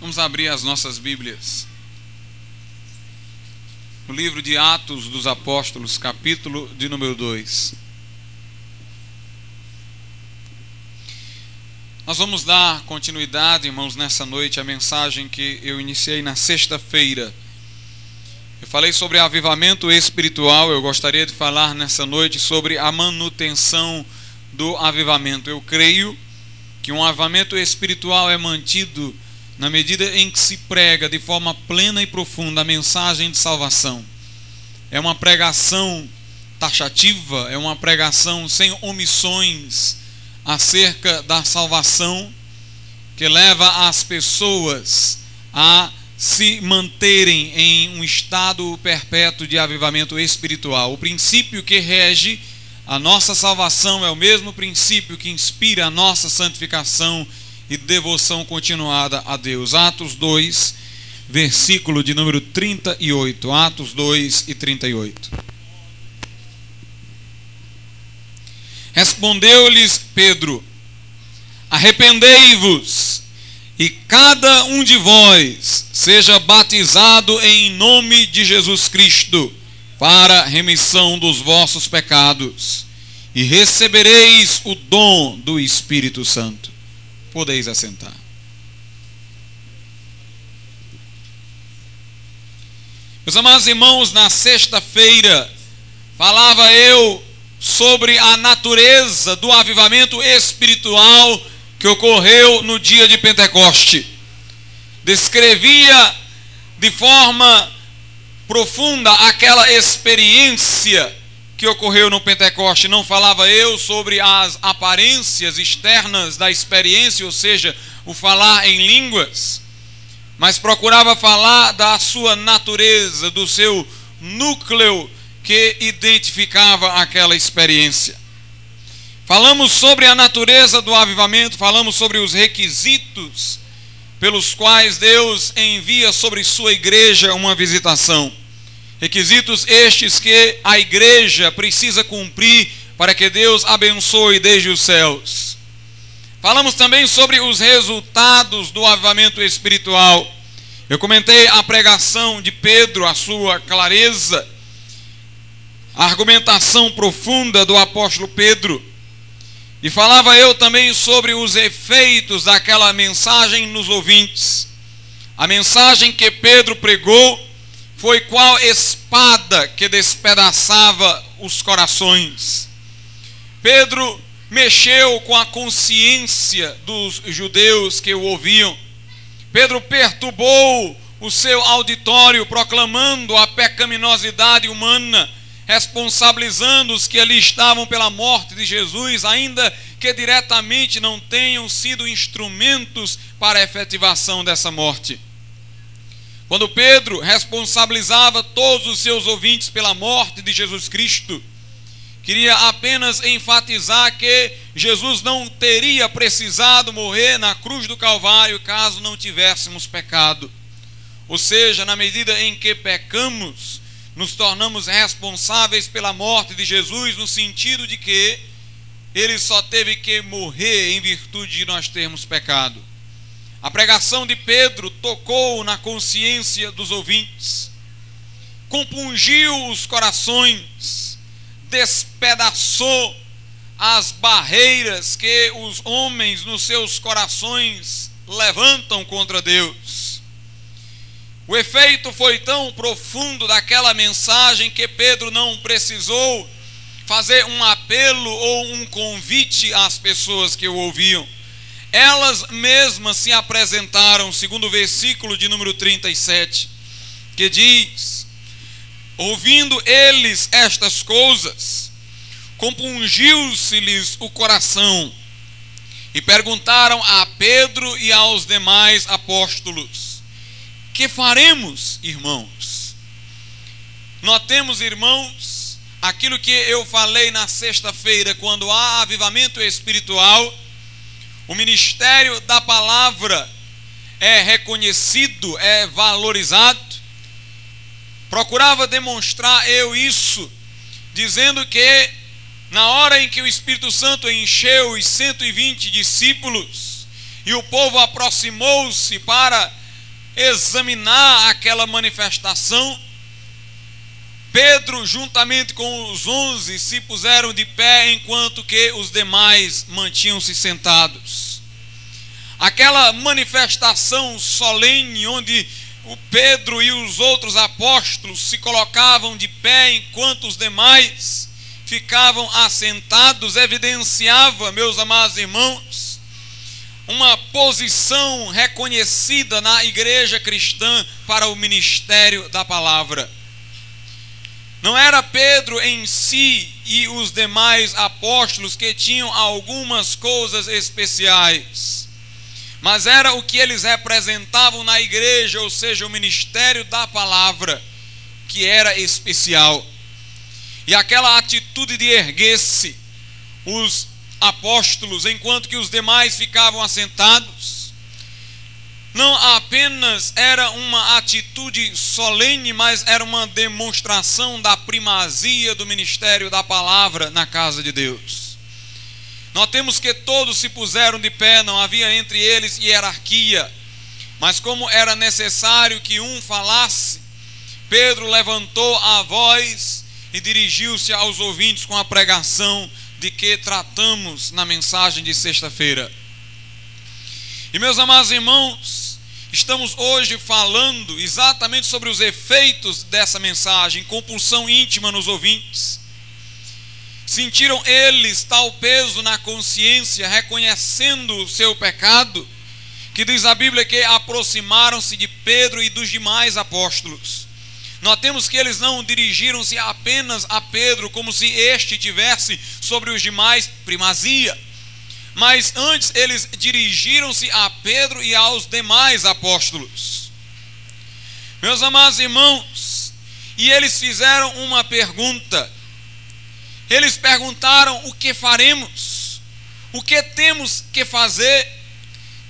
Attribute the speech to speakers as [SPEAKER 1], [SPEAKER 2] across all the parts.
[SPEAKER 1] Vamos abrir as nossas Bíblias. No livro de Atos dos Apóstolos, capítulo de número 2. Nós vamos dar continuidade, irmãos, nessa noite à mensagem que eu iniciei na sexta-feira. Eu falei sobre avivamento espiritual, eu gostaria de falar nessa noite sobre a manutenção do avivamento. Eu creio que um avivamento espiritual é mantido na medida em que se prega de forma plena e profunda a mensagem de salvação. É uma pregação taxativa, é uma pregação sem omissões acerca da salvação que leva as pessoas a se manterem em um estado perpétuo de avivamento espiritual. O princípio que rege a nossa salvação é o mesmo princípio que inspira a nossa santificação e devoção continuada a Deus. Atos 2, versículo de número 38. Atos 2 e 38. Respondeu-lhes Pedro: Arrependei-vos e cada um de vós seja batizado em nome de Jesus Cristo para remissão dos vossos pecados, e recebereis o dom do Espírito Santo. Podeis assentar. Meus amados irmãos, na sexta-feira falava eu sobre a natureza do avivamento espiritual que ocorreu no dia de Pentecoste. Descrevia de forma profunda aquela experiência que ocorreu no Pentecoste. Não falava eu sobre as aparências externas da experiência, ou seja, o falar em línguas, mas procurava falar da sua natureza, do seu núcleo que identificava aquela experiência. Falamos sobre a natureza do avivamento, falamos sobre os requisitos pelos quais Deus envia sobre sua igreja uma visitação. Requisitos estes que a igreja precisa cumprir para que Deus abençoe desde os céus. Falamos também sobre os resultados do avivamento espiritual. Eu comentei a pregação de Pedro, a sua clareza, a argumentação profunda do apóstolo Pedro e falava eu também sobre os efeitos daquela mensagem nos ouvintes. A mensagem que Pedro pregou foi qual espada que despedaçava os corações. Pedro mexeu com a consciência dos judeus que o ouviam. Pedro perturbou o seu auditório proclamando a pecaminosidade humana responsabilizando os que ali estavam pela morte de Jesus, ainda que diretamente não tenham sido instrumentos para a efetivação dessa morte. Quando Pedro responsabilizava todos os seus ouvintes pela morte de Jesus Cristo, queria apenas enfatizar que Jesus não teria precisado morrer na cruz do Calvário caso não tivéssemos pecado. Ou seja, na medida em que pecamos, nos tornamos responsáveis pela morte de Jesus, no sentido de que ele só teve que morrer em virtude de nós termos pecado. A pregação de Pedro tocou na consciência dos ouvintes, compungiu os corações, despedaçou as barreiras que os homens nos seus corações levantam contra Deus. O efeito foi tão profundo daquela mensagem que Pedro não precisou fazer um apelo ou um convite às pessoas que o ouviam. Elas mesmas se apresentaram, segundo o versículo de número 37, que diz: Ouvindo eles estas coisas, compungiu-se-lhes o coração, e perguntaram a Pedro e aos demais apóstolos: que faremos, irmãos? Notemos, irmãos, aquilo que eu falei na sexta-feira, quando há avivamento espiritual, o ministério da palavra é reconhecido, é valorizado. Procurava demonstrar eu isso, dizendo que na hora em que o Espírito Santo encheu os 120 discípulos e o povo aproximou-se para examinar aquela manifestação, Pedro, juntamente com os onze, se puseram de pé, enquanto que os demais mantinham-se sentados. Aquela manifestação solene, onde o Pedro e os outros apóstolos se colocavam de pé, enquanto os demais ficavam assentados, evidenciava, meus amados irmãos, uma posição reconhecida na igreja cristã para o ministério da palavra. Não era Pedro em si e os demais apóstolos que tinham algumas coisas especiais, mas era o que eles representavam na igreja, ou seja, o ministério da palavra, que era especial. E aquela atitude de erguer-se, os apóstolos, enquanto que os demais ficavam assentados, não apenas era uma atitude solene, mas era uma demonstração da primazia do ministério da palavra na casa de Deus. Notemos que todos se puseram de pé, não havia entre eles hierarquia, mas como era necessário que um falasse, Pedro levantou a voz e dirigiu-se aos ouvintes com a pregação de que tratamos na mensagem de sexta-feira. E meus amados irmãos, Estamos hoje falando exatamente sobre os efeitos dessa mensagem, compulsão íntima nos ouvintes. Sentiram eles tal peso na consciência, reconhecendo o seu pecado, que diz a Bíblia que aproximaram-se de Pedro e dos demais apóstolos. Notemos que eles não dirigiram-se apenas a Pedro, como se este tivesse sobre os demais primazia mas antes eles dirigiram-se a Pedro e aos demais apóstolos. Meus amados irmãos, e eles fizeram uma pergunta. Eles perguntaram: o que faremos? O que temos que fazer?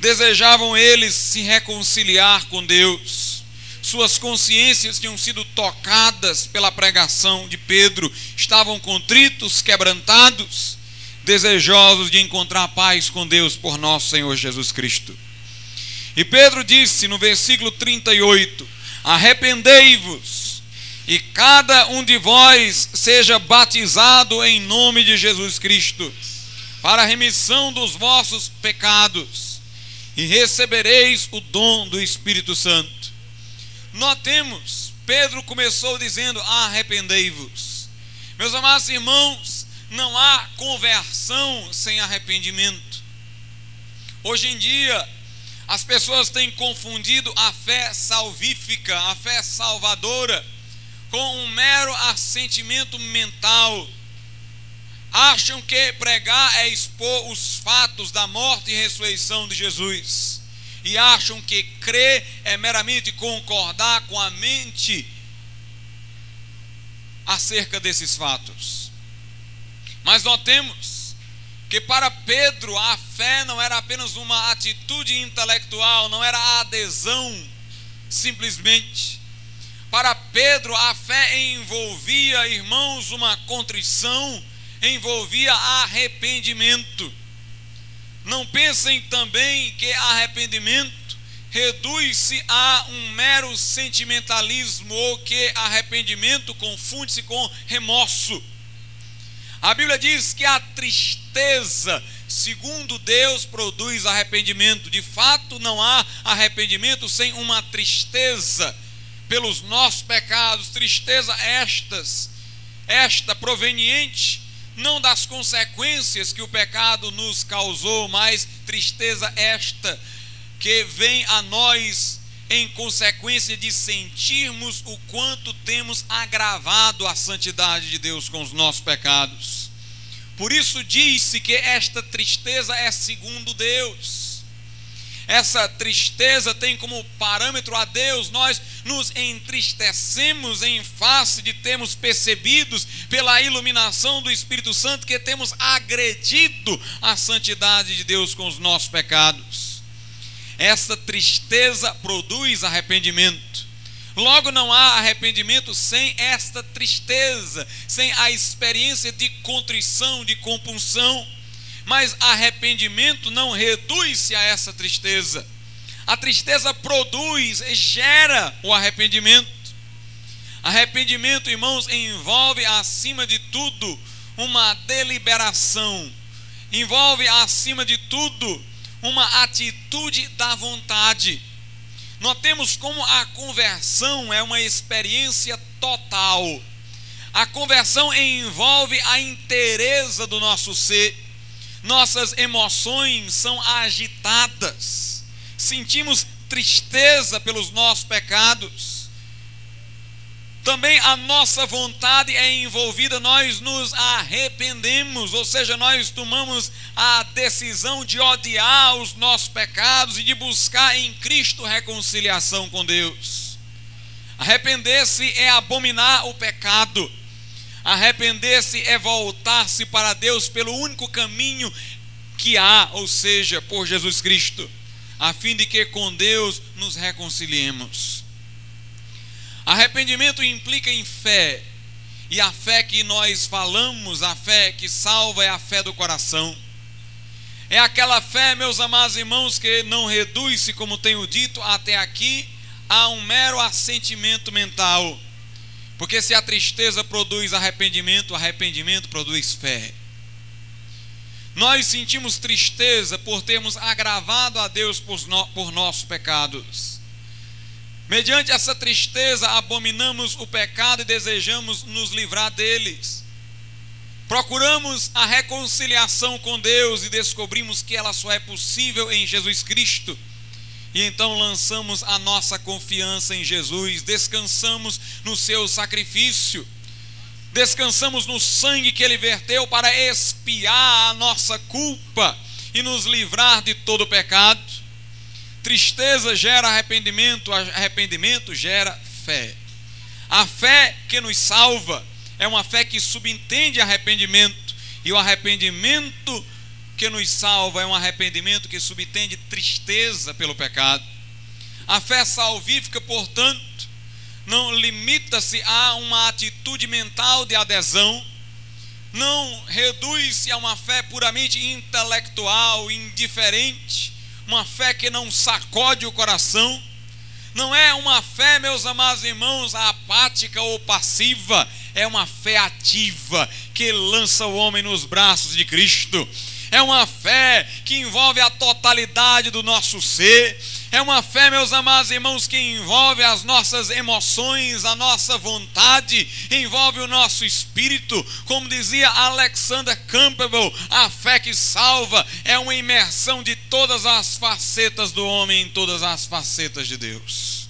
[SPEAKER 1] Desejavam eles se reconciliar com Deus. Suas consciências tinham sido tocadas pela pregação de Pedro, estavam contritos, quebrantados desejosos de encontrar paz com Deus por nosso Senhor Jesus Cristo. E Pedro disse no versículo 38: Arrependei-vos, e cada um de vós seja batizado em nome de Jesus Cristo, para a remissão dos vossos pecados, e recebereis o dom do Espírito Santo. Notemos, Pedro começou dizendo: Arrependei-vos. Meus amados irmãos, não há conversão sem arrependimento. Hoje em dia, as pessoas têm confundido a fé salvífica, a fé salvadora, com um mero assentimento mental. Acham que pregar é expor os fatos da morte e ressurreição de Jesus. E acham que crer é meramente concordar com a mente acerca desses fatos. Mas notemos que para Pedro a fé não era apenas uma atitude intelectual, não era adesão simplesmente. Para Pedro a fé envolvia, irmãos, uma contrição, envolvia arrependimento. Não pensem também que arrependimento reduz-se a um mero sentimentalismo ou que arrependimento confunde-se com remorso. A Bíblia diz que a tristeza, segundo Deus, produz arrependimento. De fato, não há arrependimento sem uma tristeza pelos nossos pecados, tristeza estas, esta proveniente não das consequências que o pecado nos causou, mas tristeza esta que vem a nós em consequência de sentirmos o quanto temos agravado a santidade de Deus com os nossos pecados. Por isso disse que esta tristeza é segundo Deus. Essa tristeza tem como parâmetro a Deus, nós nos entristecemos em face de termos percebidos pela iluminação do Espírito Santo que temos agredido a santidade de Deus com os nossos pecados. Essa tristeza produz arrependimento. Logo, não há arrependimento sem esta tristeza, sem a experiência de contrição, de compunção. Mas arrependimento não reduz-se a essa tristeza. A tristeza produz, gera o arrependimento. Arrependimento, irmãos, envolve acima de tudo uma deliberação, envolve acima de tudo uma atitude da vontade. Notemos como a conversão é uma experiência total. A conversão envolve a inteireza do nosso ser. Nossas emoções são agitadas. Sentimos tristeza pelos nossos pecados também a nossa vontade é envolvida, nós nos arrependemos, ou seja, nós tomamos a decisão de odiar os nossos pecados e de buscar em Cristo reconciliação com Deus. Arrepender-se é abominar o pecado, arrepender-se é voltar-se para Deus pelo único caminho que há, ou seja, por Jesus Cristo, a fim de que com Deus nos reconciliemos. Arrependimento implica em fé. E a fé que nós falamos, a fé que salva, é a fé do coração. É aquela fé, meus amados irmãos, que não reduz-se, como tenho dito até aqui, a um mero assentimento mental. Porque se a tristeza produz arrependimento, arrependimento produz fé. Nós sentimos tristeza por termos agravado a Deus por, no, por nossos pecados. Mediante essa tristeza, abominamos o pecado e desejamos nos livrar deles. Procuramos a reconciliação com Deus e descobrimos que ela só é possível em Jesus Cristo. E então lançamos a nossa confiança em Jesus, descansamos no seu sacrifício, descansamos no sangue que ele verteu para expiar a nossa culpa e nos livrar de todo pecado. Tristeza gera arrependimento, arrependimento gera fé. A fé que nos salva é uma fé que subentende arrependimento, e o arrependimento que nos salva é um arrependimento que subentende tristeza pelo pecado. A fé salvífica, portanto, não limita-se a uma atitude mental de adesão, não reduz-se a uma fé puramente intelectual, indiferente, uma fé que não sacode o coração, não é uma fé, meus amados irmãos, apática ou passiva, é uma fé ativa que lança o homem nos braços de Cristo. É uma fé que envolve a totalidade do nosso ser, é uma fé, meus amados irmãos, que envolve as nossas emoções, a nossa vontade, envolve o nosso espírito. Como dizia Alexander Campbell, a fé que salva é uma imersão de todas as facetas do homem em todas as facetas de Deus.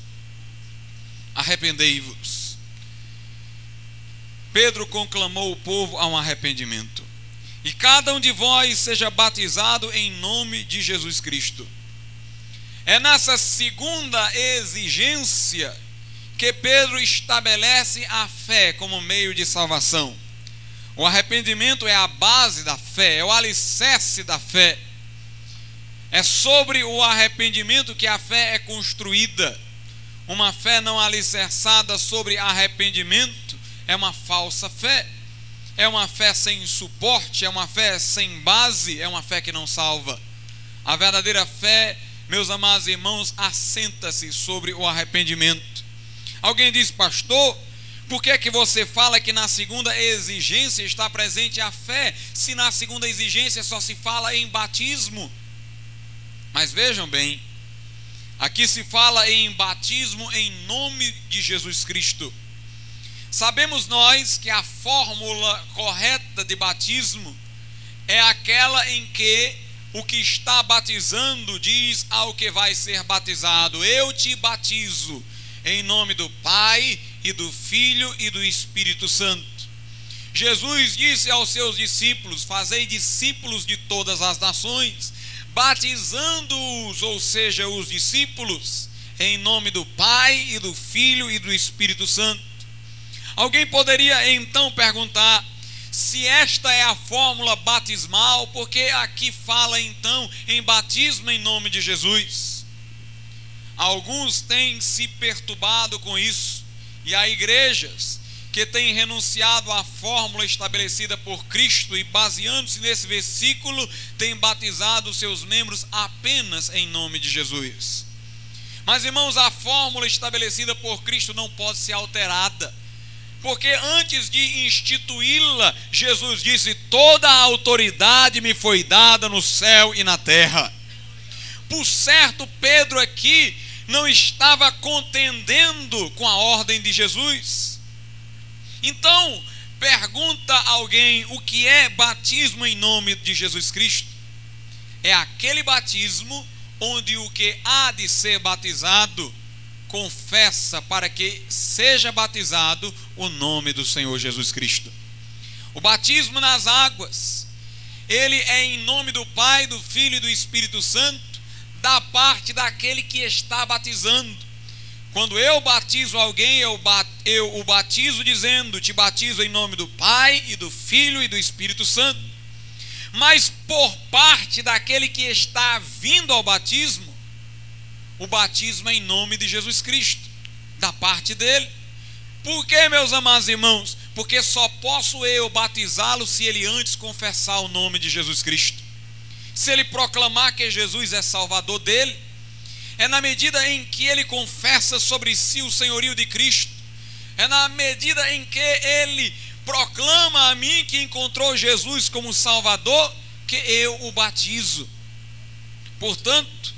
[SPEAKER 1] Arrependei-vos. Pedro conclamou o povo a um arrependimento. E cada um de vós seja batizado em nome de Jesus Cristo é nessa segunda exigência que Pedro estabelece a fé como meio de salvação. O arrependimento é a base da fé, é o alicerce da fé. É sobre o arrependimento que a fé é construída. Uma fé não alicerçada sobre arrependimento é uma falsa fé. É uma fé sem suporte, é uma fé sem base, é uma fé que não salva. A verdadeira fé meus amados irmãos, assenta-se sobre o arrependimento. Alguém diz, pastor, por que, é que você fala que na segunda exigência está presente a fé, se na segunda exigência só se fala em batismo? Mas vejam bem, aqui se fala em batismo em nome de Jesus Cristo. Sabemos nós que a fórmula correta de batismo é aquela em que o que está batizando diz ao que vai ser batizado: Eu te batizo em nome do Pai e do Filho e do Espírito Santo. Jesus disse aos seus discípulos: Fazei discípulos de todas as nações, batizando-os, ou seja, os discípulos, em nome do Pai e do Filho e do Espírito Santo. Alguém poderia então perguntar: se esta é a fórmula batismal, porque aqui fala então em batismo em nome de Jesus. Alguns têm se perturbado com isso, e há igrejas que têm renunciado à fórmula estabelecida por Cristo e, baseando-se nesse versículo, têm batizado seus membros apenas em nome de Jesus. Mas, irmãos, a fórmula estabelecida por Cristo não pode ser alterada. Porque antes de instituí-la, Jesus disse: Toda a autoridade me foi dada no céu e na terra. Por certo, Pedro aqui não estava contendendo com a ordem de Jesus. Então, pergunta alguém o que é batismo em nome de Jesus Cristo? É aquele batismo onde o que há de ser batizado confessa para que seja batizado o nome do Senhor Jesus Cristo. O batismo nas águas, ele é em nome do Pai, do Filho e do Espírito Santo, da parte daquele que está batizando. Quando eu batizo alguém, eu, bat, eu o batizo dizendo: Te batizo em nome do Pai e do Filho e do Espírito Santo. Mas por parte daquele que está vindo ao batismo, o batismo em nome de Jesus Cristo, da parte dele. Por que, meus amados irmãos? Porque só posso eu batizá-lo se ele antes confessar o nome de Jesus Cristo. Se ele proclamar que Jesus é salvador dele, é na medida em que ele confessa sobre si o senhorio de Cristo, é na medida em que ele proclama a mim que encontrou Jesus como Salvador, que eu o batizo. Portanto,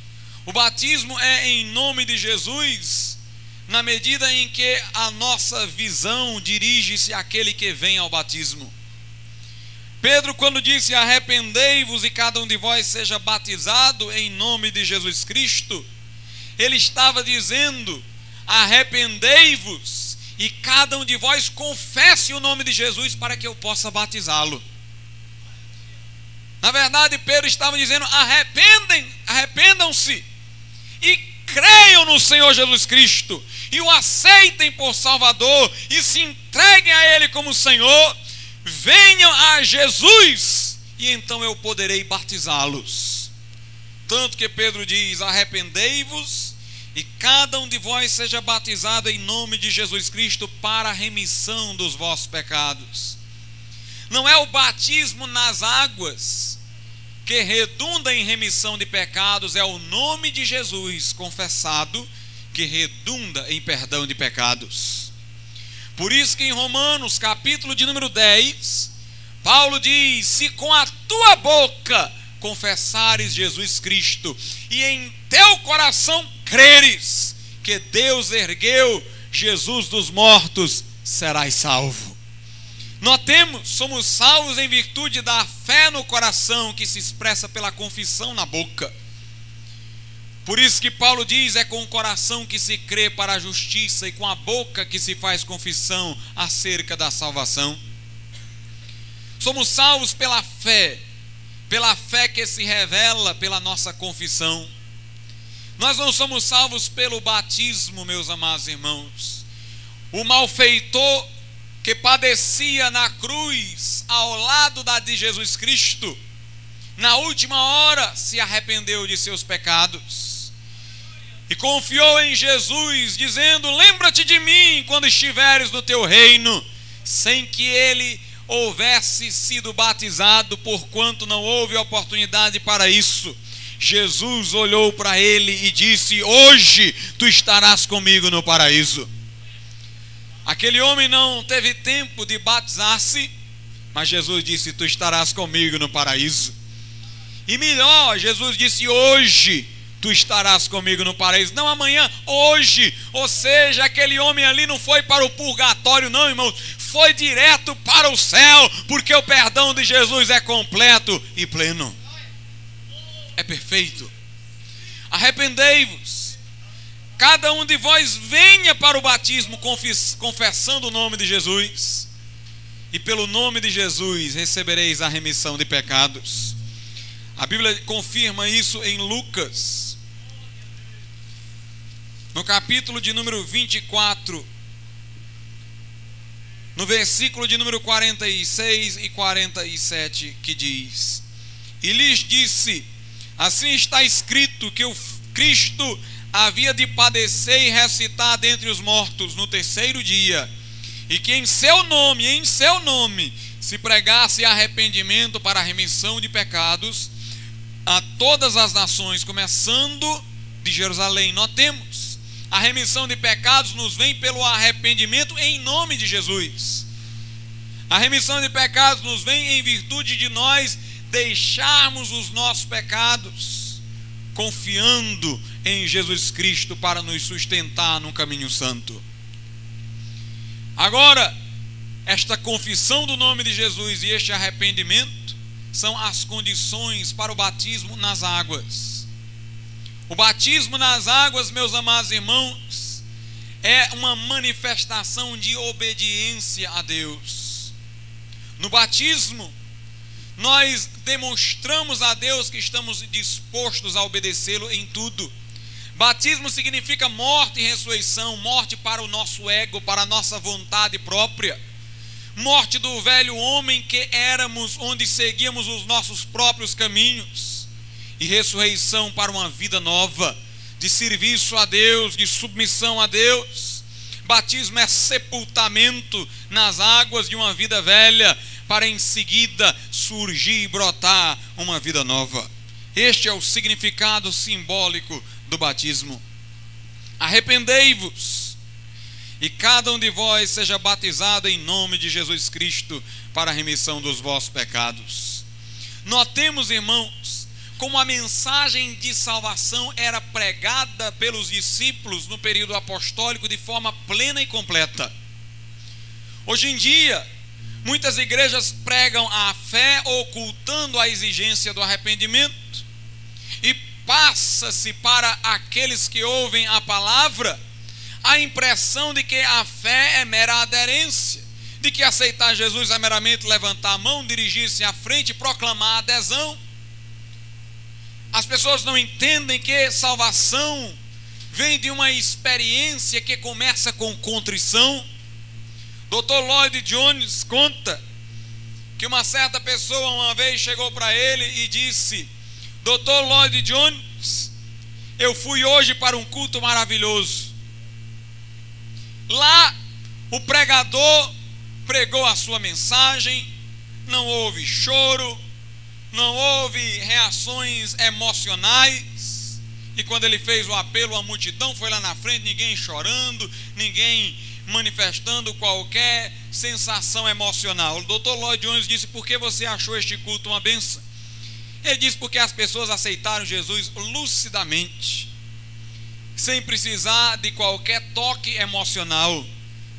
[SPEAKER 1] o batismo é em nome de Jesus, na medida em que a nossa visão dirige-se àquele que vem ao batismo. Pedro, quando disse: Arrependei-vos e cada um de vós seja batizado em nome de Jesus Cristo, ele estava dizendo: Arrependei-vos e cada um de vós confesse o nome de Jesus para que eu possa batizá-lo. Na verdade, Pedro estava dizendo: arrependem, arrependam-se e creiam no Senhor Jesus Cristo e o aceitem por Salvador e se entreguem a Ele como Senhor, venham a Jesus e então eu poderei batizá-los. Tanto que Pedro diz: arrependei-vos e cada um de vós seja batizado em nome de Jesus Cristo para a remissão dos vossos pecados. Não é o batismo nas águas que redunda em remissão de pecados é o nome de Jesus confessado, que redunda em perdão de pecados. Por isso que em Romanos, capítulo de número 10, Paulo diz: Se com a tua boca confessares Jesus Cristo e em teu coração creres que Deus ergueu Jesus dos mortos, serás salvo. Notemos, somos salvos em virtude da fé no coração que se expressa pela confissão na boca. Por isso que Paulo diz: é com o coração que se crê para a justiça e com a boca que se faz confissão acerca da salvação. Somos salvos pela fé, pela fé que se revela pela nossa confissão. Nós não somos salvos pelo batismo, meus amados irmãos. O malfeitor que padecia na cruz ao lado da de Jesus Cristo, na última hora se arrependeu de seus pecados e confiou em Jesus, dizendo: Lembra-te de mim quando estiveres no teu reino, sem que ele houvesse sido batizado, porquanto não houve oportunidade para isso. Jesus olhou para ele e disse: Hoje tu estarás comigo no paraíso. Aquele homem não teve tempo de batizar-se, mas Jesus disse: Tu estarás comigo no paraíso. E melhor, Jesus disse: Hoje tu estarás comigo no paraíso. Não amanhã, hoje. Ou seja, aquele homem ali não foi para o purgatório, não, irmãos. Foi direto para o céu, porque o perdão de Jesus é completo e pleno. É perfeito. Arrependei-vos cada um de vós venha para o batismo confessando o nome de Jesus, e pelo nome de Jesus recebereis a remissão de pecados. A Bíblia confirma isso em Lucas, no capítulo de número 24, no versículo de número 46 e 47, que diz: E lhes disse: Assim está escrito que o Cristo havia de padecer e ressuscitar dentre os mortos no terceiro dia, e que em seu nome, em seu nome, se pregasse arrependimento para a remissão de pecados a todas as nações, começando de Jerusalém. Notemos A remissão de pecados nos vem pelo arrependimento em nome de Jesus. A remissão de pecados nos vem em virtude de nós deixarmos os nossos pecados, confiando em Jesus Cristo para nos sustentar no caminho santo. Agora, esta confissão do nome de Jesus e este arrependimento são as condições para o batismo nas águas. O batismo nas águas, meus amados irmãos, é uma manifestação de obediência a Deus. No batismo, nós demonstramos a Deus que estamos dispostos a obedecê-lo em tudo. Batismo significa morte e ressurreição, morte para o nosso ego, para a nossa vontade própria, morte do velho homem que éramos, onde seguíamos os nossos próprios caminhos, e ressurreição para uma vida nova, de serviço a Deus, de submissão a Deus. Batismo é sepultamento nas águas de uma vida velha, para em seguida surgir e brotar uma vida nova. Este é o significado simbólico do batismo. Arrependei-vos, e cada um de vós seja batizado em nome de Jesus Cristo para a remissão dos vossos pecados. Notemos, irmãos, como a mensagem de salvação era pregada pelos discípulos no período apostólico de forma plena e completa. Hoje em dia, muitas igrejas pregam a fé ocultando a exigência do arrependimento e passa-se para aqueles que ouvem a palavra a impressão de que a fé é mera aderência, de que aceitar Jesus é meramente levantar a mão, dirigir-se à frente proclamar adesão. As pessoas não entendem que salvação vem de uma experiência que começa com contrição. Dr. Lloyd Jones conta que uma certa pessoa uma vez chegou para ele e disse: Dr. Lloyd Jones, eu fui hoje para um culto maravilhoso. Lá, o pregador pregou a sua mensagem, não houve choro, não houve reações emocionais. E quando ele fez o apelo, a multidão foi lá na frente, ninguém chorando, ninguém manifestando qualquer sensação emocional. O Dr. Lloyd Jones disse: Por que você achou este culto uma benção? Ele diz porque as pessoas aceitaram Jesus lucidamente, sem precisar de qualquer toque emocional.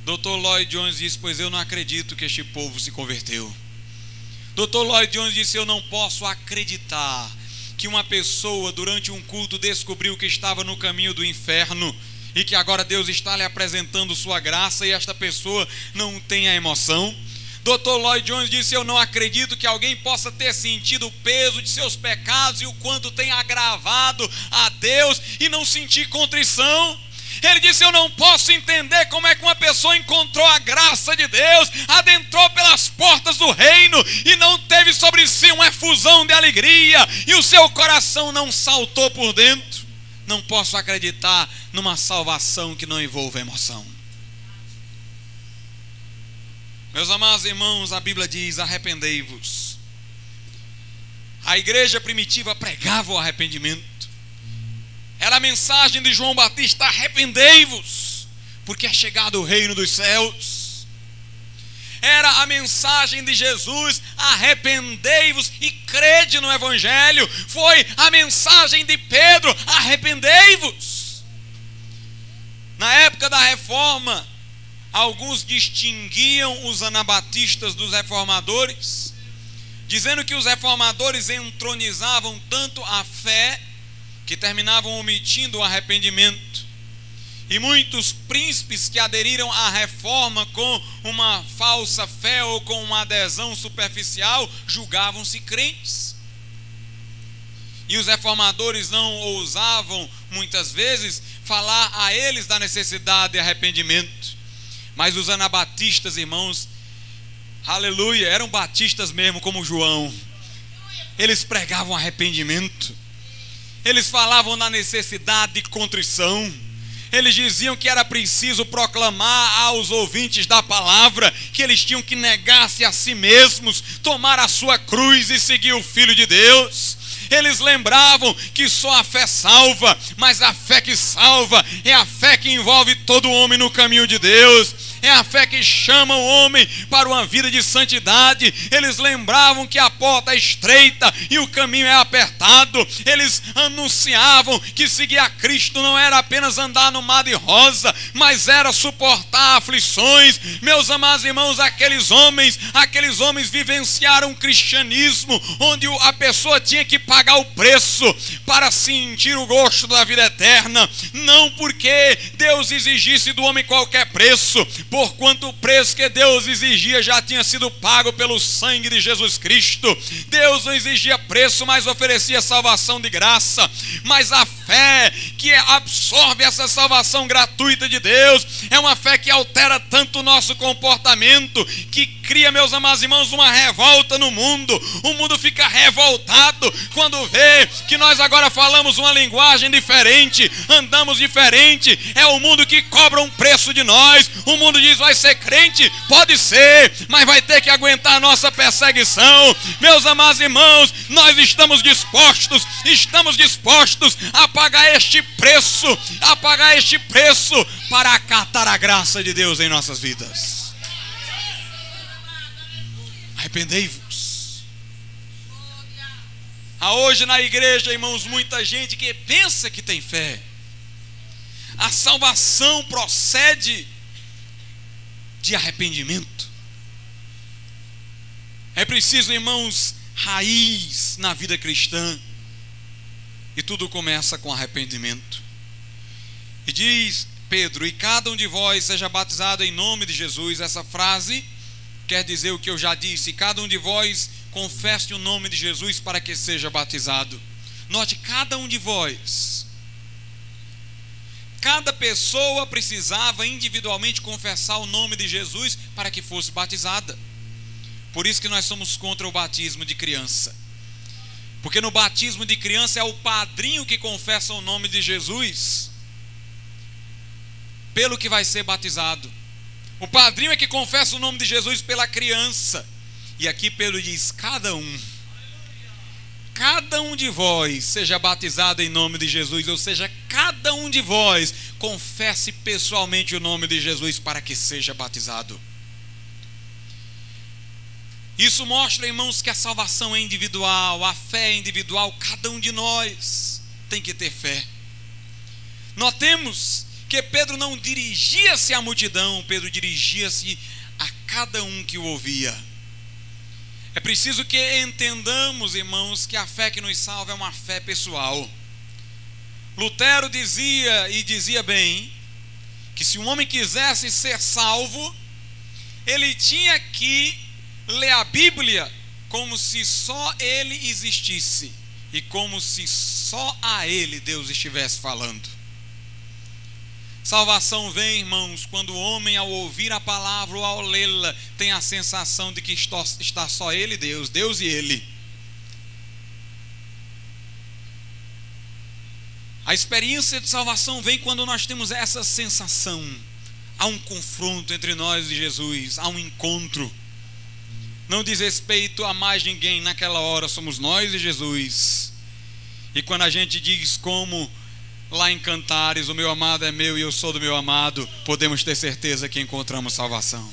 [SPEAKER 1] Dr. Lloyd Jones disse: Pois eu não acredito que este povo se converteu. Dr. Lloyd Jones disse: Eu não posso acreditar que uma pessoa durante um culto descobriu que estava no caminho do inferno e que agora Deus está lhe apresentando sua graça e esta pessoa não tem a emoção. Dr. Lloyd Jones disse: Eu não acredito que alguém possa ter sentido o peso de seus pecados e o quanto tem agravado a Deus e não sentir contrição. Ele disse: Eu não posso entender como é que uma pessoa encontrou a graça de Deus, adentrou pelas portas do reino e não teve sobre si uma efusão de alegria e o seu coração não saltou por dentro. Não posso acreditar numa salvação que não envolva emoção. Meus amados irmãos, a Bíblia diz: arrependei-vos. A igreja primitiva pregava o arrependimento. Era a mensagem de João Batista: arrependei-vos, porque é chegado o reino dos céus. Era a mensagem de Jesus: arrependei-vos e crede no Evangelho. Foi a mensagem de Pedro: arrependei-vos. Na época da reforma, alguns distinguiam os anabatistas dos reformadores, dizendo que os reformadores entronizavam tanto a fé que terminavam omitindo o arrependimento. E muitos príncipes que aderiram à reforma com uma falsa fé ou com uma adesão superficial julgavam-se crentes. E os reformadores não ousavam, muitas vezes, falar a eles da necessidade de arrependimento. Mas os anabatistas, irmãos, aleluia, eram batistas mesmo, como João. Eles pregavam arrependimento. Eles falavam na necessidade de contrição. Eles diziam que era preciso proclamar aos ouvintes da palavra que eles tinham que negar-se a si mesmos, tomar a sua cruz e seguir o Filho de Deus. Eles lembravam que só a fé salva, mas a fé que salva é a fé que envolve todo homem no caminho de Deus. É a fé que chama o homem para uma vida de santidade. Eles lembravam que a porta é estreita e o caminho é apertado. Eles anunciavam que seguir a Cristo não era apenas andar no mar de rosa, mas era suportar aflições. Meus amados irmãos, aqueles homens, aqueles homens vivenciaram um cristianismo onde a pessoa tinha que pagar o preço para sentir o gosto da vida eterna, não porque Deus exigisse do homem qualquer preço, porquanto o preço que Deus exigia já tinha sido pago pelo sangue de Jesus Cristo. Deus não exigia preço, mas oferecia salvação de graça. Mas a fé que absorve essa salvação gratuita de Deus é uma fé que altera tanto o nosso comportamento, que cria, meus amados irmãos, uma revolta no mundo. O mundo fica revoltado quando vê que nós agora falamos uma linguagem diferente, andamos diferente. É o mundo que cobra um preço de nós. O mundo diz: vai ser crente? Pode ser, mas vai ter que aguentar a nossa perseguição. Meus amados irmãos, nós estamos dispostos, estamos dispostos a pagar este preço, a pagar este preço para acatar a graça de Deus em nossas vidas. Arrependei-vos. Há hoje na igreja, irmãos, muita gente que pensa que tem fé. A salvação procede de arrependimento. É preciso, irmãos, raiz na vida cristã. E tudo começa com arrependimento. E diz Pedro: E cada um de vós seja batizado em nome de Jesus. Essa frase quer dizer o que eu já disse: cada um de vós confesse o nome de Jesus para que seja batizado. Note, cada um de vós. Cada pessoa precisava individualmente confessar o nome de Jesus para que fosse batizada. Por isso que nós somos contra o batismo de criança. Porque no batismo de criança é o padrinho que confessa o nome de Jesus pelo que vai ser batizado. O padrinho é que confessa o nome de Jesus pela criança. E aqui Pedro diz: cada um, cada um de vós seja batizado em nome de Jesus, ou seja, cada um de vós confesse pessoalmente o nome de Jesus para que seja batizado. Isso mostra, irmãos, que a salvação é individual, a fé é individual, cada um de nós tem que ter fé. Notemos que Pedro não dirigia-se à multidão, Pedro dirigia-se a cada um que o ouvia. É preciso que entendamos, irmãos, que a fé que nos salva é uma fé pessoal. Lutero dizia e dizia bem que se um homem quisesse ser salvo, ele tinha que ler a Bíblia como se só ele existisse e como se só a ele Deus estivesse falando. Salvação vem, irmãos, quando o homem, ao ouvir a palavra ou ao lê-la, tem a sensação de que está só ele Deus, Deus e ele. A experiência de salvação vem quando nós temos essa sensação. Há um confronto entre nós e Jesus, há um encontro. Não diz respeito a mais ninguém naquela hora, somos nós e Jesus. E quando a gente diz como lá em Cantares, o meu amado é meu e eu sou do meu amado, podemos ter certeza que encontramos salvação.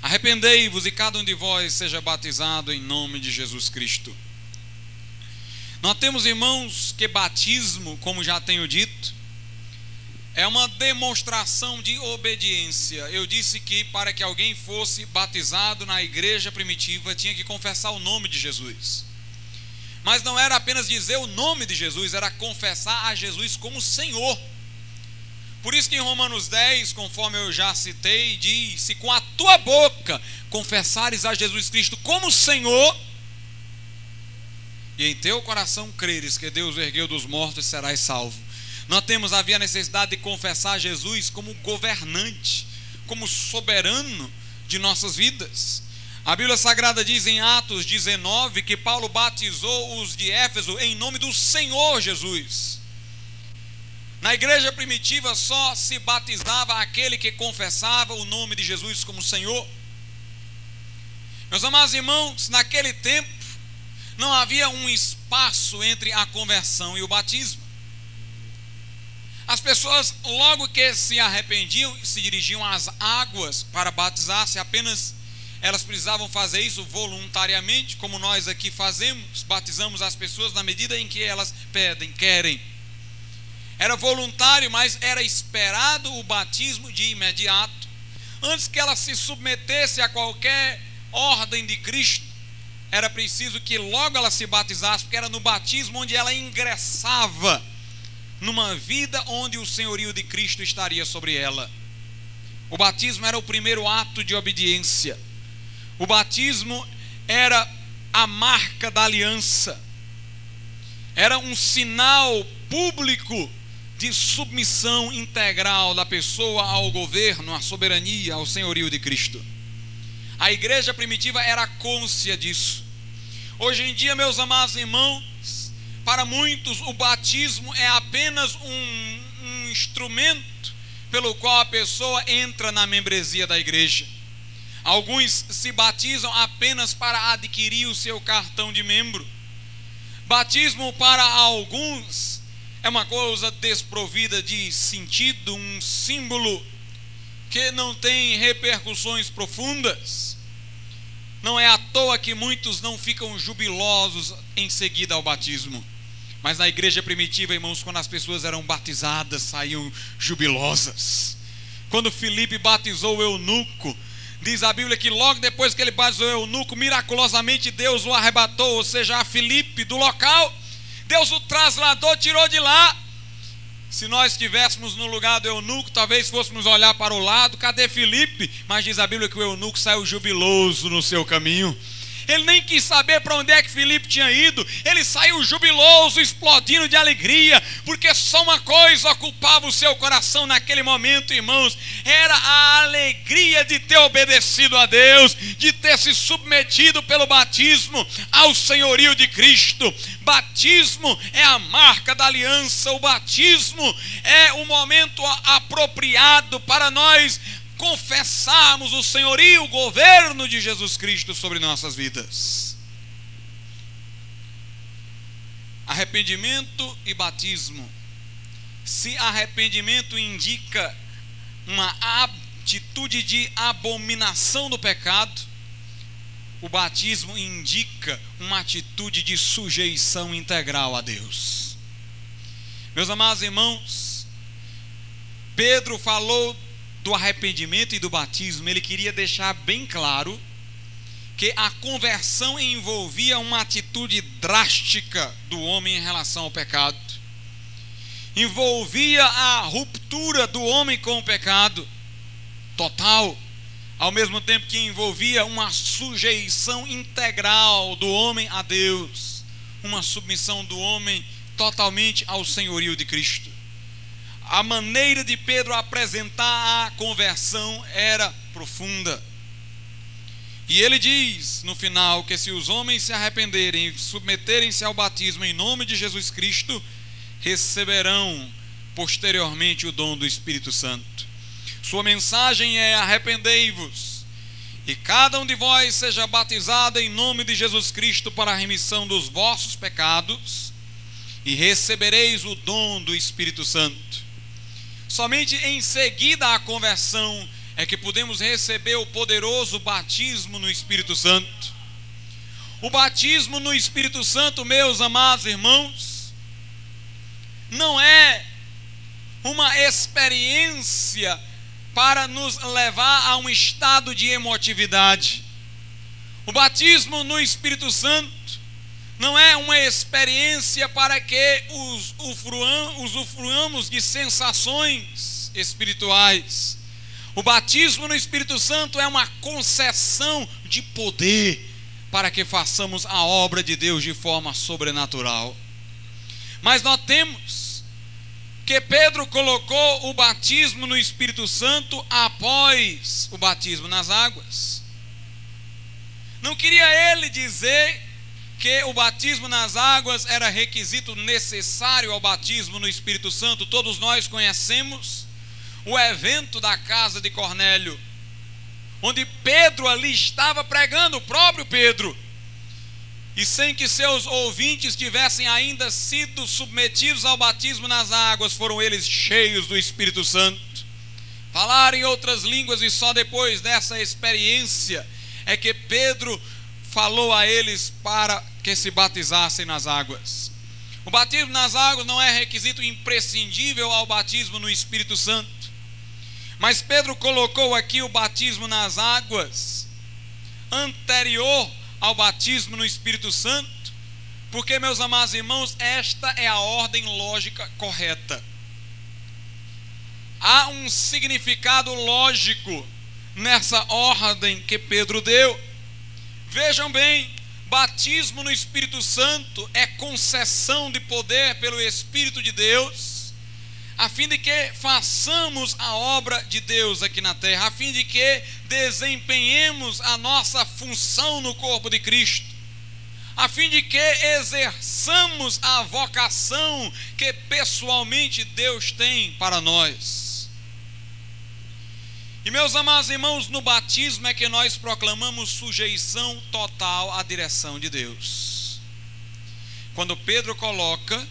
[SPEAKER 1] Arrependei-vos e cada um de vós seja batizado em nome de Jesus Cristo. Nós temos, irmãos, que batismo, como já tenho dito, é uma demonstração de obediência. Eu disse que para que alguém fosse batizado na igreja primitiva, tinha que confessar o nome de Jesus. Mas não era apenas dizer o nome de Jesus, era confessar a Jesus como Senhor. Por isso que em Romanos 10, conforme eu já citei, diz: Se com a tua boca confessares a Jesus Cristo como Senhor, e em teu coração creres que Deus ergueu dos mortos, serás salvo. Nós temos havia necessidade de confessar Jesus como governante, como soberano de nossas vidas. A Bíblia Sagrada diz em Atos 19 que Paulo batizou os de Éfeso em nome do Senhor Jesus. Na igreja primitiva só se batizava aquele que confessava o nome de Jesus como Senhor. Meus amados irmãos, naquele tempo não havia um espaço entre a conversão e o batismo. As pessoas, logo que se arrependiam, se dirigiam às águas para batizar-se, apenas elas precisavam fazer isso voluntariamente, como nós aqui fazemos, batizamos as pessoas na medida em que elas pedem, querem. Era voluntário, mas era esperado o batismo de imediato, antes que ela se submetesse a qualquer ordem de Cristo. Era preciso que logo ela se batizasse, porque era no batismo onde ela ingressava numa vida onde o senhorio de Cristo estaria sobre ela. O batismo era o primeiro ato de obediência. O batismo era a marca da aliança, era um sinal público de submissão integral da pessoa ao governo, à soberania, ao senhorio de Cristo. A igreja primitiva era côncia disso. Hoje em dia, meus amados irmãos, para muitos o batismo é apenas um, um instrumento pelo qual a pessoa entra na membresia da igreja. Alguns se batizam apenas para adquirir o seu cartão de membro. Batismo para alguns é uma coisa desprovida de sentido, um símbolo que não tem repercussões profundas. Não é à toa que muitos não ficam jubilosos em seguida ao batismo. Mas na igreja primitiva, irmãos, quando as pessoas eram batizadas, saíam jubilosas. Quando Felipe batizou o eunuco, Diz a Bíblia que logo depois que ele batizou o eunuco, miraculosamente Deus o arrebatou, ou seja, a Filipe do local. Deus o trasladou, tirou de lá. Se nós estivéssemos no lugar do eunuco, talvez fôssemos olhar para o lado, cadê Filipe? Mas diz a Bíblia que o eunuco saiu jubiloso no seu caminho. Ele nem quis saber para onde é que Filipe tinha ido. Ele saiu jubiloso, explodindo de alegria, porque só uma coisa ocupava o seu coração naquele momento, irmãos: era a alegria de ter obedecido a Deus, de ter se submetido pelo batismo ao senhorio de Cristo. Batismo é a marca da aliança, o batismo é o momento apropriado para nós confessarmos o senhorio, o governo de Jesus Cristo sobre nossas vidas. Arrependimento e batismo. Se arrependimento indica uma atitude de abominação do pecado, o batismo indica uma atitude de sujeição integral a Deus. Meus amados irmãos, Pedro falou do arrependimento e do batismo, ele queria deixar bem claro que a conversão envolvia uma atitude drástica do homem em relação ao pecado. Envolvia a ruptura do homem com o pecado total, ao mesmo tempo que envolvia uma sujeição integral do homem a Deus, uma submissão do homem totalmente ao senhorio de Cristo a maneira de Pedro apresentar a conversão era profunda. E ele diz no final que se os homens se arrependerem e submeterem-se ao batismo em nome de Jesus Cristo, receberão posteriormente o dom do Espírito Santo. Sua mensagem é: arrependei-vos, e cada um de vós seja batizado em nome de Jesus Cristo para a remissão dos vossos pecados, e recebereis o dom do Espírito Santo. Somente em seguida à conversão é que podemos receber o poderoso batismo no Espírito Santo. O batismo no Espírito Santo, meus amados irmãos, não é uma experiência para nos levar a um estado de emotividade. O batismo no Espírito Santo não é uma experiência para que os usufruamos de sensações espirituais. O batismo no Espírito Santo é uma concessão de poder para que façamos a obra de Deus de forma sobrenatural. Mas nós temos que Pedro colocou o batismo no Espírito Santo após o batismo nas águas. Não queria ele dizer que o batismo nas águas era requisito necessário ao batismo no Espírito Santo. Todos nós conhecemos o evento da casa de Cornélio, onde Pedro ali estava pregando, o próprio Pedro. e sem que seus ouvintes tivessem ainda sido submetidos ao batismo nas águas, foram eles cheios do Espírito Santo. Falaram em outras línguas e só depois dessa experiência é que Pedro falou a eles para que se batizassem nas águas. O batismo nas águas não é requisito imprescindível ao batismo no Espírito Santo. Mas Pedro colocou aqui o batismo nas águas anterior ao batismo no Espírito Santo, porque, meus amados irmãos, esta é a ordem lógica correta. Há um significado lógico nessa ordem que Pedro deu. Vejam bem, batismo no Espírito Santo é concessão de poder pelo Espírito de Deus, a fim de que façamos a obra de Deus aqui na terra, a fim de que desempenhemos a nossa função no corpo de Cristo, a fim de que exerçamos a vocação que pessoalmente Deus tem para nós. E meus amados irmãos, no batismo é que nós proclamamos sujeição total à direção de Deus. Quando Pedro coloca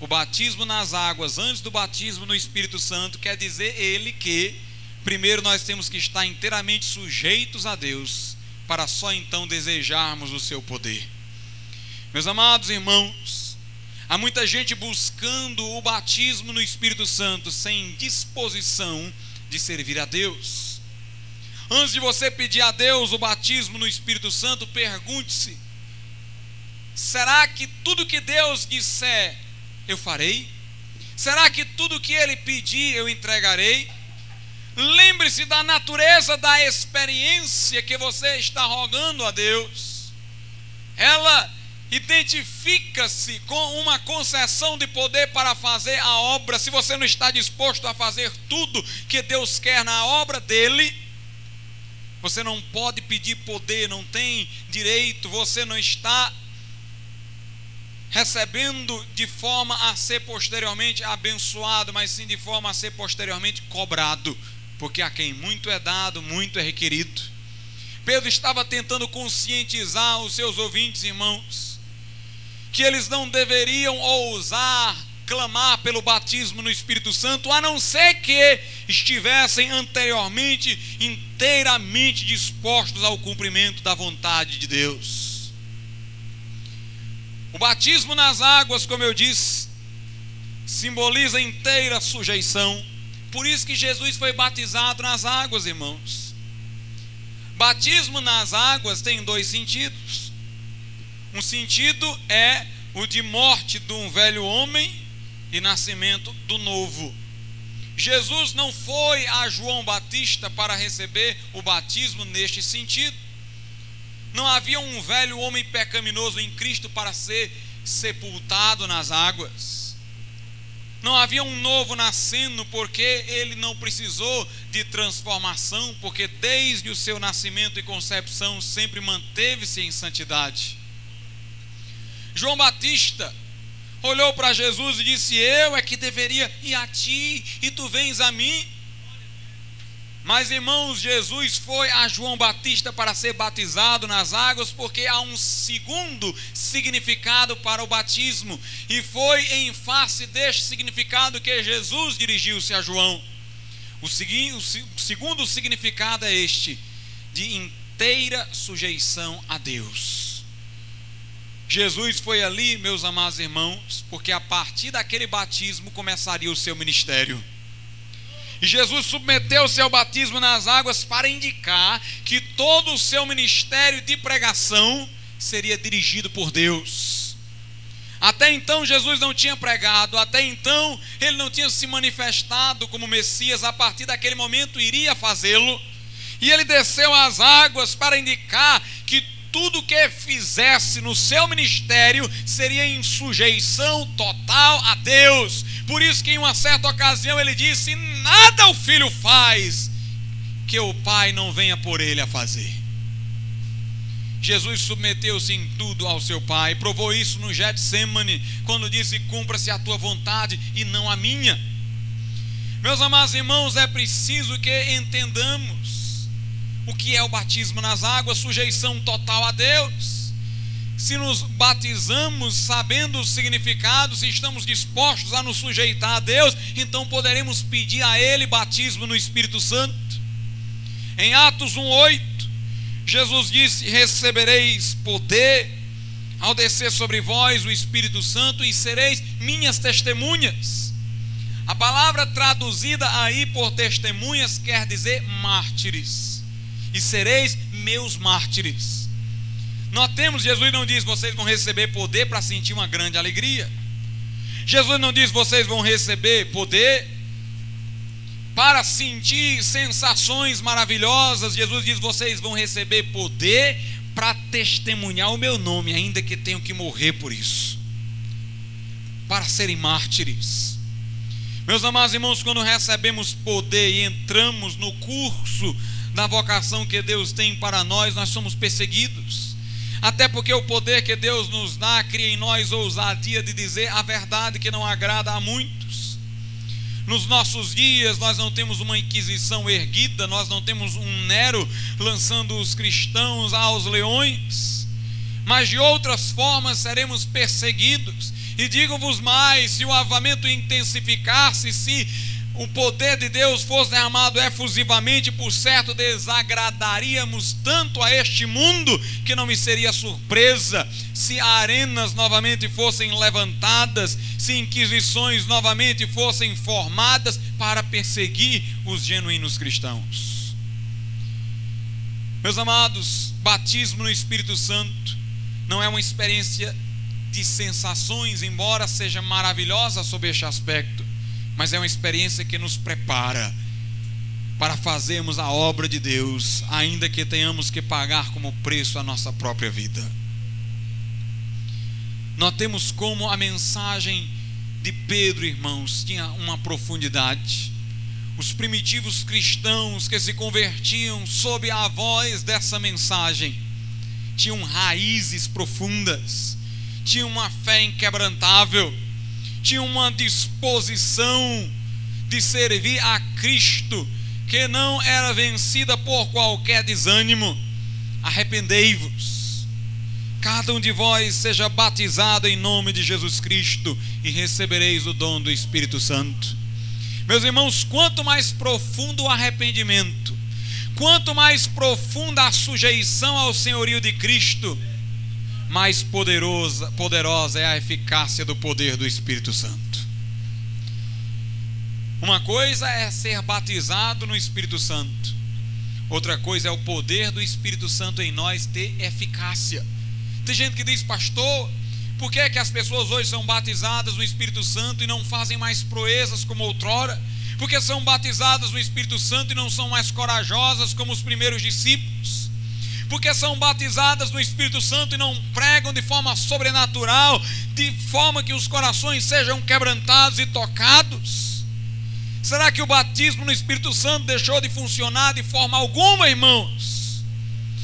[SPEAKER 1] o batismo nas águas antes do batismo no Espírito Santo, quer dizer ele que primeiro nós temos que estar inteiramente sujeitos a Deus, para só então desejarmos o seu poder. Meus amados irmãos, há muita gente buscando o batismo no Espírito Santo sem disposição de servir a Deus. Antes de você pedir a Deus o batismo no Espírito Santo, pergunte-se: será que tudo que Deus disser eu farei? Será que tudo que Ele pedir eu entregarei? Lembre-se da natureza da experiência que você está rogando a Deus. Ela identifica-se com uma concessão de poder para fazer a obra. Se você não está disposto a fazer tudo que Deus quer na obra dele, você não pode pedir poder, não tem direito, você não está recebendo de forma a ser posteriormente abençoado, mas sim de forma a ser posteriormente cobrado porque a quem muito é dado, muito é requerido. Pedro estava tentando conscientizar os seus ouvintes, irmãos, que eles não deveriam ousar clamar pelo batismo no Espírito Santo, a não ser que estivessem anteriormente inteiramente dispostos ao cumprimento da vontade de Deus. O batismo nas águas, como eu disse, simboliza inteira sujeição por isso que Jesus foi batizado nas águas, irmãos. Batismo nas águas tem dois sentidos. Um sentido é o de morte de um velho homem e nascimento do novo. Jesus não foi a João Batista para receber o batismo neste sentido. Não havia um velho homem pecaminoso em Cristo para ser sepultado nas águas. Não havia um novo nascendo, porque ele não precisou de transformação, porque desde o seu nascimento e concepção sempre manteve-se em santidade. João Batista olhou para Jesus e disse: Eu é que deveria ir a ti, e tu vens a mim. Mas, irmãos, Jesus foi a João Batista para ser batizado nas águas, porque há um segundo significado para o batismo, e foi em face deste significado que Jesus dirigiu-se a João. O, o segundo significado é este: de inteira sujeição a Deus. Jesus foi ali, meus amados irmãos, porque a partir daquele batismo começaria o seu ministério. E Jesus submeteu-se ao batismo nas águas para indicar que todo o seu ministério de pregação seria dirigido por Deus. Até então Jesus não tinha pregado, até então ele não tinha se manifestado como Messias, a partir daquele momento iria fazê-lo. E ele desceu às águas para indicar que tudo que fizesse no seu ministério seria em sujeição total a Deus. Por isso que em uma certa ocasião ele disse: "Nada o filho faz que o pai não venha por ele a fazer". Jesus submeteu-se em tudo ao seu pai, provou isso no Getsemane, quando disse: "Cumpra-se a tua vontade e não a minha". Meus amados irmãos, é preciso que entendamos o que é o batismo nas águas, sujeição total a Deus. se nos batizamos sabendo o significado, se estamos dispostos a nos sujeitar a Deus, então poderemos pedir a Ele batismo no Espírito Santo. Em Atos 1,8, Jesus disse: Recebereis poder ao descer sobre vós o Espírito Santo e sereis minhas testemunhas. A palavra traduzida aí por testemunhas quer dizer mártires, e sereis meus mártires. Nós temos, Jesus não diz, vocês vão receber poder para sentir uma grande alegria. Jesus não diz, vocês vão receber poder para sentir sensações maravilhosas. Jesus diz, vocês vão receber poder para testemunhar o meu nome, ainda que tenham que morrer por isso. Para serem mártires. Meus amados irmãos, quando recebemos poder e entramos no curso da vocação que Deus tem para nós, nós somos perseguidos. Até porque o poder que Deus nos dá cria em nós ousadia de dizer a verdade que não agrada a muitos. Nos nossos dias nós não temos uma inquisição erguida, nós não temos um Nero lançando os cristãos aos leões, mas de outras formas seremos perseguidos. E digo-vos mais: se o avamento intensificar-se, se o poder de Deus fosse derramado efusivamente, por certo desagradaríamos tanto a este mundo que não me seria surpresa se arenas novamente fossem levantadas, se inquisições novamente fossem formadas para perseguir os genuínos cristãos. Meus amados, batismo no Espírito Santo não é uma experiência de sensações, embora seja maravilhosa sob este aspecto mas é uma experiência que nos prepara para fazermos a obra de Deus, ainda que tenhamos que pagar como preço a nossa própria vida. Nós temos como a mensagem de Pedro, irmãos, tinha uma profundidade. Os primitivos cristãos que se convertiam sob a voz dessa mensagem tinham raízes profundas, tinham uma fé inquebrantável tinha uma disposição de servir a Cristo, que não era vencida por qualquer desânimo. Arrependei-vos. Cada um de vós seja batizado em nome de Jesus Cristo e recebereis o dom do Espírito Santo. Meus irmãos, quanto mais profundo o arrependimento, quanto mais profunda a sujeição ao senhorio de Cristo, mais poderosa, poderosa é a eficácia do poder do Espírito Santo. Uma coisa é ser batizado no Espírito Santo, outra coisa é o poder do Espírito Santo em nós ter eficácia. Tem gente que diz, pastor, por que, é que as pessoas hoje são batizadas no Espírito Santo e não fazem mais proezas como outrora? Porque são batizadas no Espírito Santo e não são mais corajosas como os primeiros discípulos? Porque são batizadas no Espírito Santo e não pregam de forma sobrenatural, de forma que os corações sejam quebrantados e tocados? Será que o batismo no Espírito Santo deixou de funcionar de forma alguma, irmãos?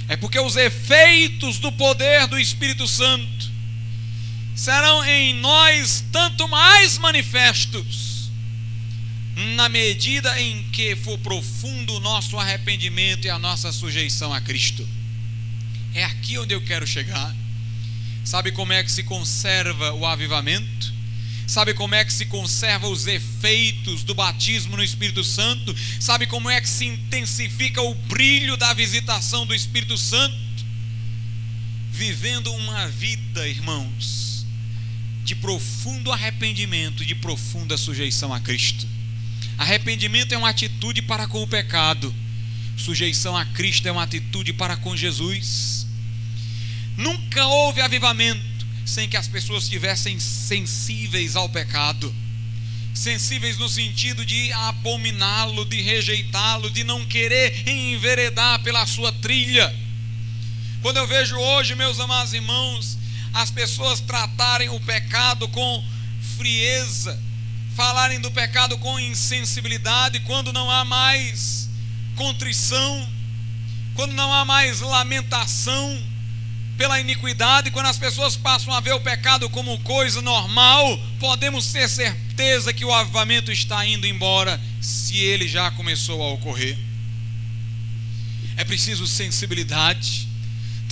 [SPEAKER 1] É porque os efeitos do poder do Espírito Santo serão em nós tanto mais manifestos, na medida em que for profundo o nosso arrependimento e a nossa sujeição a Cristo. É aqui onde eu quero chegar. Sabe como é que se conserva o avivamento? Sabe como é que se conserva os efeitos do batismo no Espírito Santo? Sabe como é que se intensifica o brilho da visitação do Espírito Santo? Vivendo uma vida, irmãos, de profundo arrependimento, de profunda sujeição a Cristo. Arrependimento é uma atitude para com o pecado, sujeição a Cristo é uma atitude para com Jesus. Nunca houve avivamento sem que as pessoas estivessem sensíveis ao pecado. Sensíveis no sentido de abominá-lo, de rejeitá-lo, de não querer enveredar pela sua trilha. Quando eu vejo hoje, meus amados irmãos, as pessoas tratarem o pecado com frieza, falarem do pecado com insensibilidade, quando não há mais contrição, quando não há mais lamentação, pela iniquidade, quando as pessoas passam a ver o pecado como coisa normal, podemos ter certeza que o avivamento está indo embora, se ele já começou a ocorrer. É preciso sensibilidade.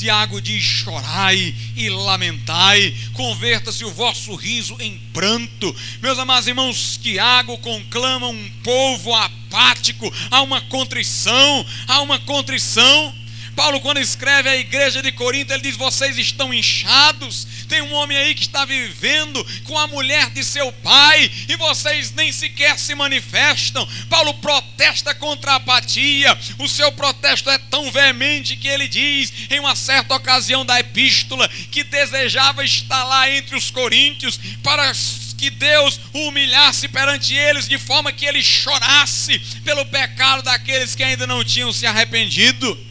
[SPEAKER 1] Tiago diz: chorai e lamentai, converta-se o vosso riso em pranto. Meus amados irmãos, Tiago conclama um povo apático a uma contrição, a uma contrição. Paulo, quando escreve à igreja de Corinto, ele diz: Vocês estão inchados. Tem um homem aí que está vivendo com a mulher de seu pai e vocês nem sequer se manifestam. Paulo protesta contra a apatia. O seu protesto é tão veemente que ele diz, em uma certa ocasião da epístola, que desejava estar lá entre os coríntios para que Deus humilhasse perante eles, de forma que ele chorasse pelo pecado daqueles que ainda não tinham se arrependido.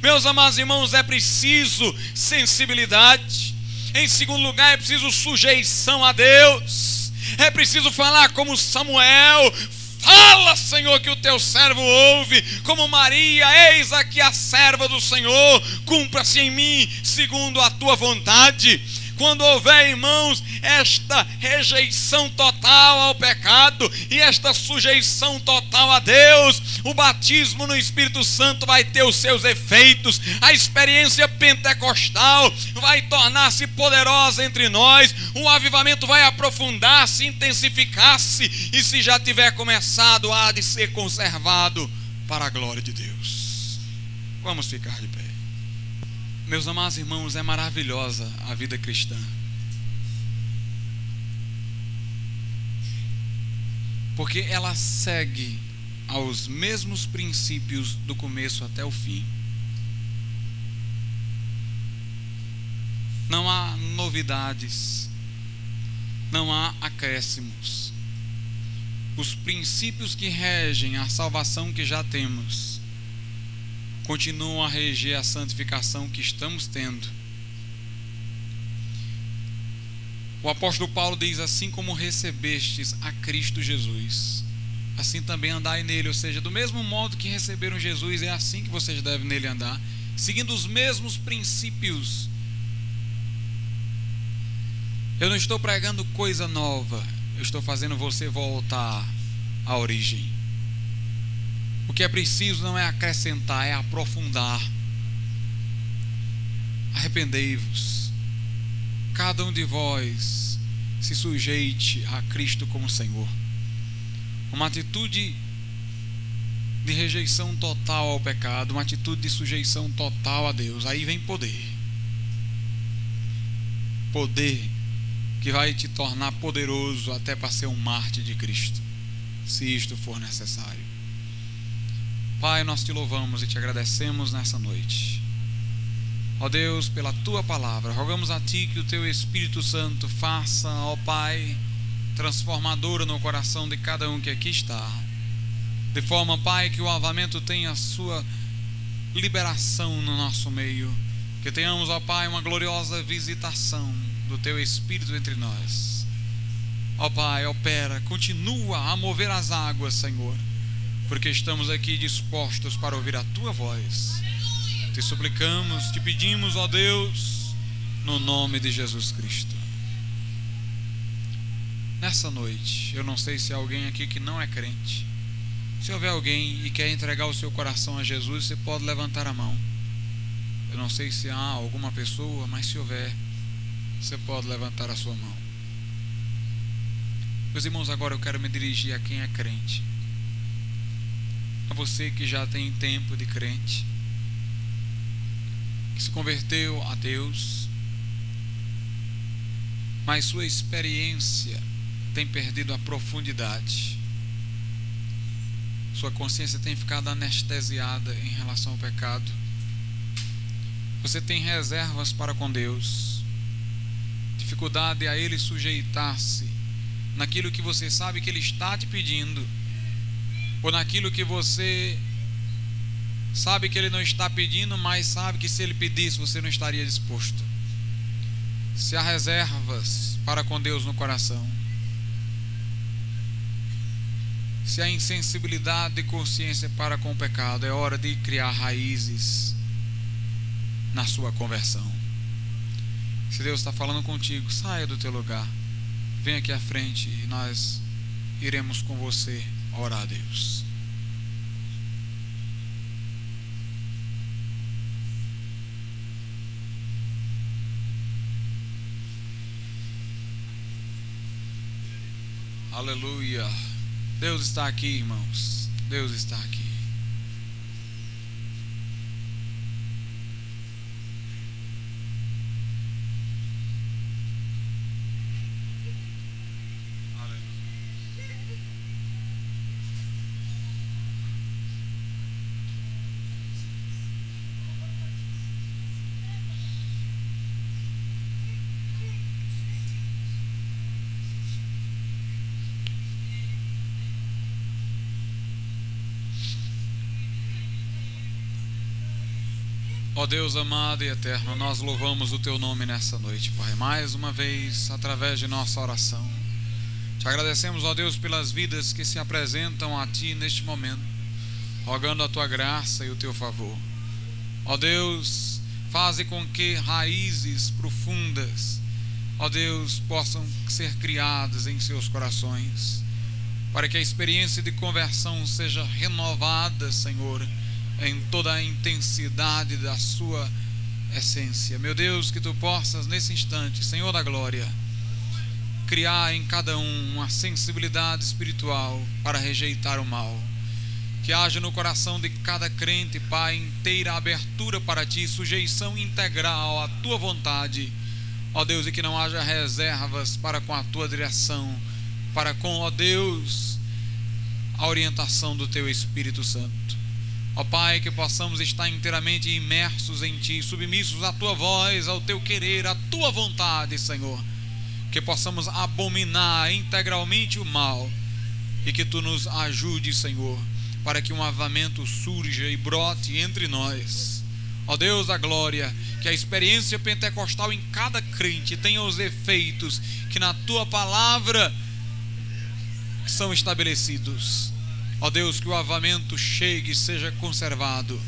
[SPEAKER 1] Meus amados irmãos, é preciso sensibilidade. Em segundo lugar, é preciso sujeição a Deus. É preciso falar como Samuel. Fala, Senhor, que o teu servo ouve, como Maria, eis aqui a serva do Senhor, cumpra-se em mim segundo a tua vontade quando houver, irmãos, esta rejeição total ao pecado e esta sujeição total a Deus, o batismo no Espírito Santo vai ter os seus efeitos, a experiência pentecostal vai tornar-se poderosa entre nós, o avivamento vai aprofundar-se, intensificar-se, e se já tiver começado, há de ser conservado para a glória de Deus. Vamos ficar de pé. Meus amados irmãos, é maravilhosa a vida cristã. Porque ela segue aos mesmos princípios do começo até o fim. Não há novidades, não há acréscimos. Os princípios que regem a salvação que já temos continuam a reger a santificação que estamos tendo. O apóstolo Paulo diz: Assim como recebestes a Cristo Jesus, assim também andai nele. Ou seja, do mesmo modo que receberam Jesus, é assim que vocês devem nele andar, seguindo os mesmos princípios. Eu não estou pregando coisa nova, eu estou fazendo você voltar à origem. O que é preciso não é acrescentar, é aprofundar. Arrependei-vos. Cada um de vós se sujeite a Cristo como Senhor. Uma atitude de rejeição total ao pecado, uma atitude de sujeição total a Deus. Aí vem poder. Poder que vai te tornar poderoso até para ser um mártir de Cristo, se isto for necessário. Pai, nós te louvamos e te agradecemos nessa noite. Ó Deus, pela tua palavra, rogamos a ti que o teu Espírito Santo faça, ó Pai, transformadora no coração de cada um que aqui está. De forma, Pai, que o avamento tenha a sua liberação no nosso meio. Que tenhamos, ó Pai, uma gloriosa visitação do teu Espírito entre nós. Ó Pai, opera, continua a mover as águas, Senhor porque estamos aqui dispostos para ouvir a tua voz. Te suplicamos, te pedimos, ó Deus, no nome de Jesus Cristo. Nessa noite, eu não sei se há alguém aqui que não é crente. Se houver alguém e quer entregar o seu coração a Jesus, você pode levantar a mão. Eu não sei se há alguma pessoa, mas se houver, você pode levantar a sua mão. Meus irmãos, agora eu quero me dirigir a quem é crente a você que já tem tempo de crente, que se converteu a Deus, mas sua experiência tem perdido a profundidade. Sua consciência tem ficado anestesiada em relação ao pecado. Você tem reservas para com Deus, dificuldade a Ele sujeitar-se naquilo que você sabe que Ele está te pedindo ou naquilo que você sabe que ele não está pedindo, mas sabe que se ele pedisse você não estaria disposto. Se há reservas para com Deus no coração, se há insensibilidade e consciência para com o pecado, é hora de criar raízes na sua conversão. Se Deus está falando contigo, saia do teu lugar, vem aqui à frente e nós iremos com você orar a Deus. Aleluia. Deus está aqui, irmãos. Deus está aqui. Ó Deus amado e eterno, nós louvamos o teu nome nessa noite, Pai. Mais uma vez, através de nossa oração. Te agradecemos, ó Deus, pelas vidas que se apresentam a ti neste momento, rogando a tua graça e o teu favor. Ó Deus, faze com que raízes profundas, ó Deus, possam ser criadas em seus corações, para que a experiência de conversão seja renovada, Senhor em toda a intensidade da sua essência. Meu Deus, que tu possas nesse instante, Senhor da glória, criar em cada um uma sensibilidade espiritual para rejeitar o mal. Que haja no coração de cada crente, Pai, inteira abertura para ti, sujeição integral à tua vontade. Ó Deus, e que não haja reservas para com a tua direção, para com, ó Deus, a orientação do teu Espírito Santo. Ó Pai, que possamos estar inteiramente imersos em Ti, submissos à Tua voz, ao Teu querer, à Tua vontade, Senhor. Que possamos abominar integralmente o mal e que Tu nos ajude, Senhor, para que um avamento surja e brote entre nós. Ó Deus da glória, que a experiência pentecostal em cada crente tenha os efeitos que na Tua palavra são estabelecidos Ó Deus, que o avamento chegue e seja conservado.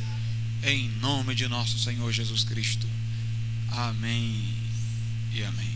[SPEAKER 1] Em nome de nosso Senhor Jesus Cristo. Amém e amém.